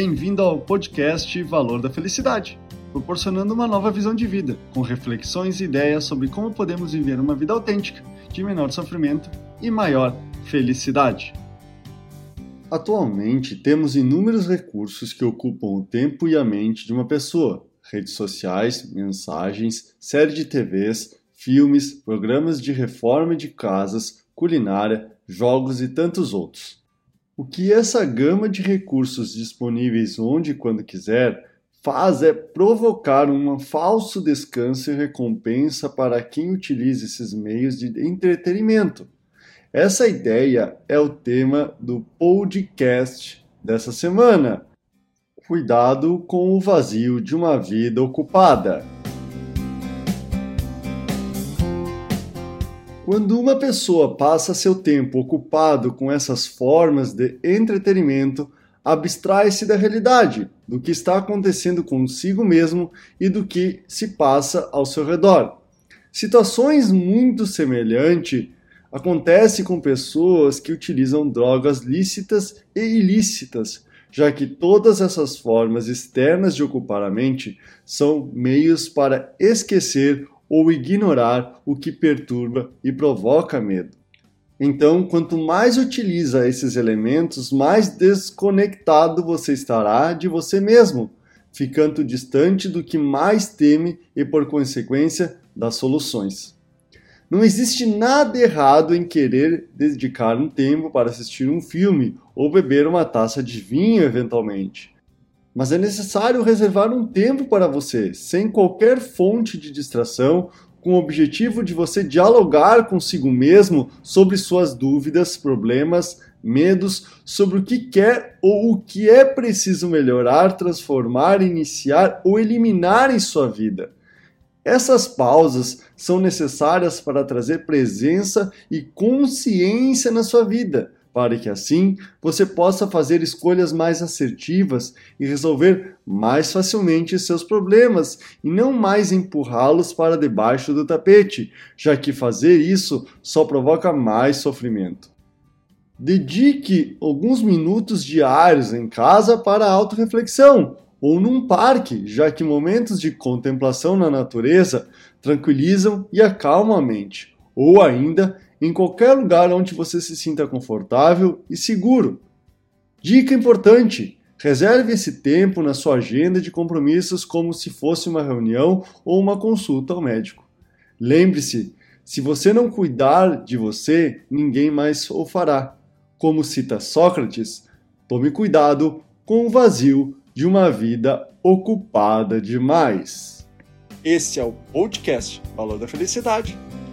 Bem-vindo ao podcast Valor da Felicidade, proporcionando uma nova visão de vida, com reflexões e ideias sobre como podemos viver uma vida autêntica, de menor sofrimento e maior felicidade. Atualmente, temos inúmeros recursos que ocupam o tempo e a mente de uma pessoa: redes sociais, mensagens, série de TVs, filmes, programas de reforma de casas, culinária, jogos e tantos outros. O que essa gama de recursos disponíveis onde e quando quiser faz é provocar um falso descanso e recompensa para quem utiliza esses meios de entretenimento. Essa ideia é o tema do podcast dessa semana. Cuidado com o vazio de uma vida ocupada. Quando uma pessoa passa seu tempo ocupado com essas formas de entretenimento, abstrai-se da realidade, do que está acontecendo consigo mesmo e do que se passa ao seu redor. Situações muito semelhantes acontecem com pessoas que utilizam drogas lícitas e ilícitas, já que todas essas formas externas de ocupar a mente são meios para esquecer ou ignorar o que perturba e provoca medo. Então, quanto mais utiliza esses elementos, mais desconectado você estará de você mesmo, ficando distante do que mais teme e, por consequência, das soluções. Não existe nada errado em querer dedicar um tempo para assistir um filme ou beber uma taça de vinho eventualmente. Mas é necessário reservar um tempo para você, sem qualquer fonte de distração, com o objetivo de você dialogar consigo mesmo sobre suas dúvidas, problemas, medos, sobre o que quer ou o que é preciso melhorar, transformar, iniciar ou eliminar em sua vida. Essas pausas são necessárias para trazer presença e consciência na sua vida para que assim você possa fazer escolhas mais assertivas e resolver mais facilmente seus problemas e não mais empurrá-los para debaixo do tapete, já que fazer isso só provoca mais sofrimento. Dedique alguns minutos diários em casa para a autorreflexão ou num parque, já que momentos de contemplação na natureza tranquilizam e acalmam a mente, ou ainda em qualquer lugar onde você se sinta confortável e seguro. Dica importante: reserve esse tempo na sua agenda de compromissos como se fosse uma reunião ou uma consulta ao médico. Lembre-se, se você não cuidar de você, ninguém mais o fará. Como cita Sócrates, tome cuidado com o vazio de uma vida ocupada demais. Esse é o podcast Valor da Felicidade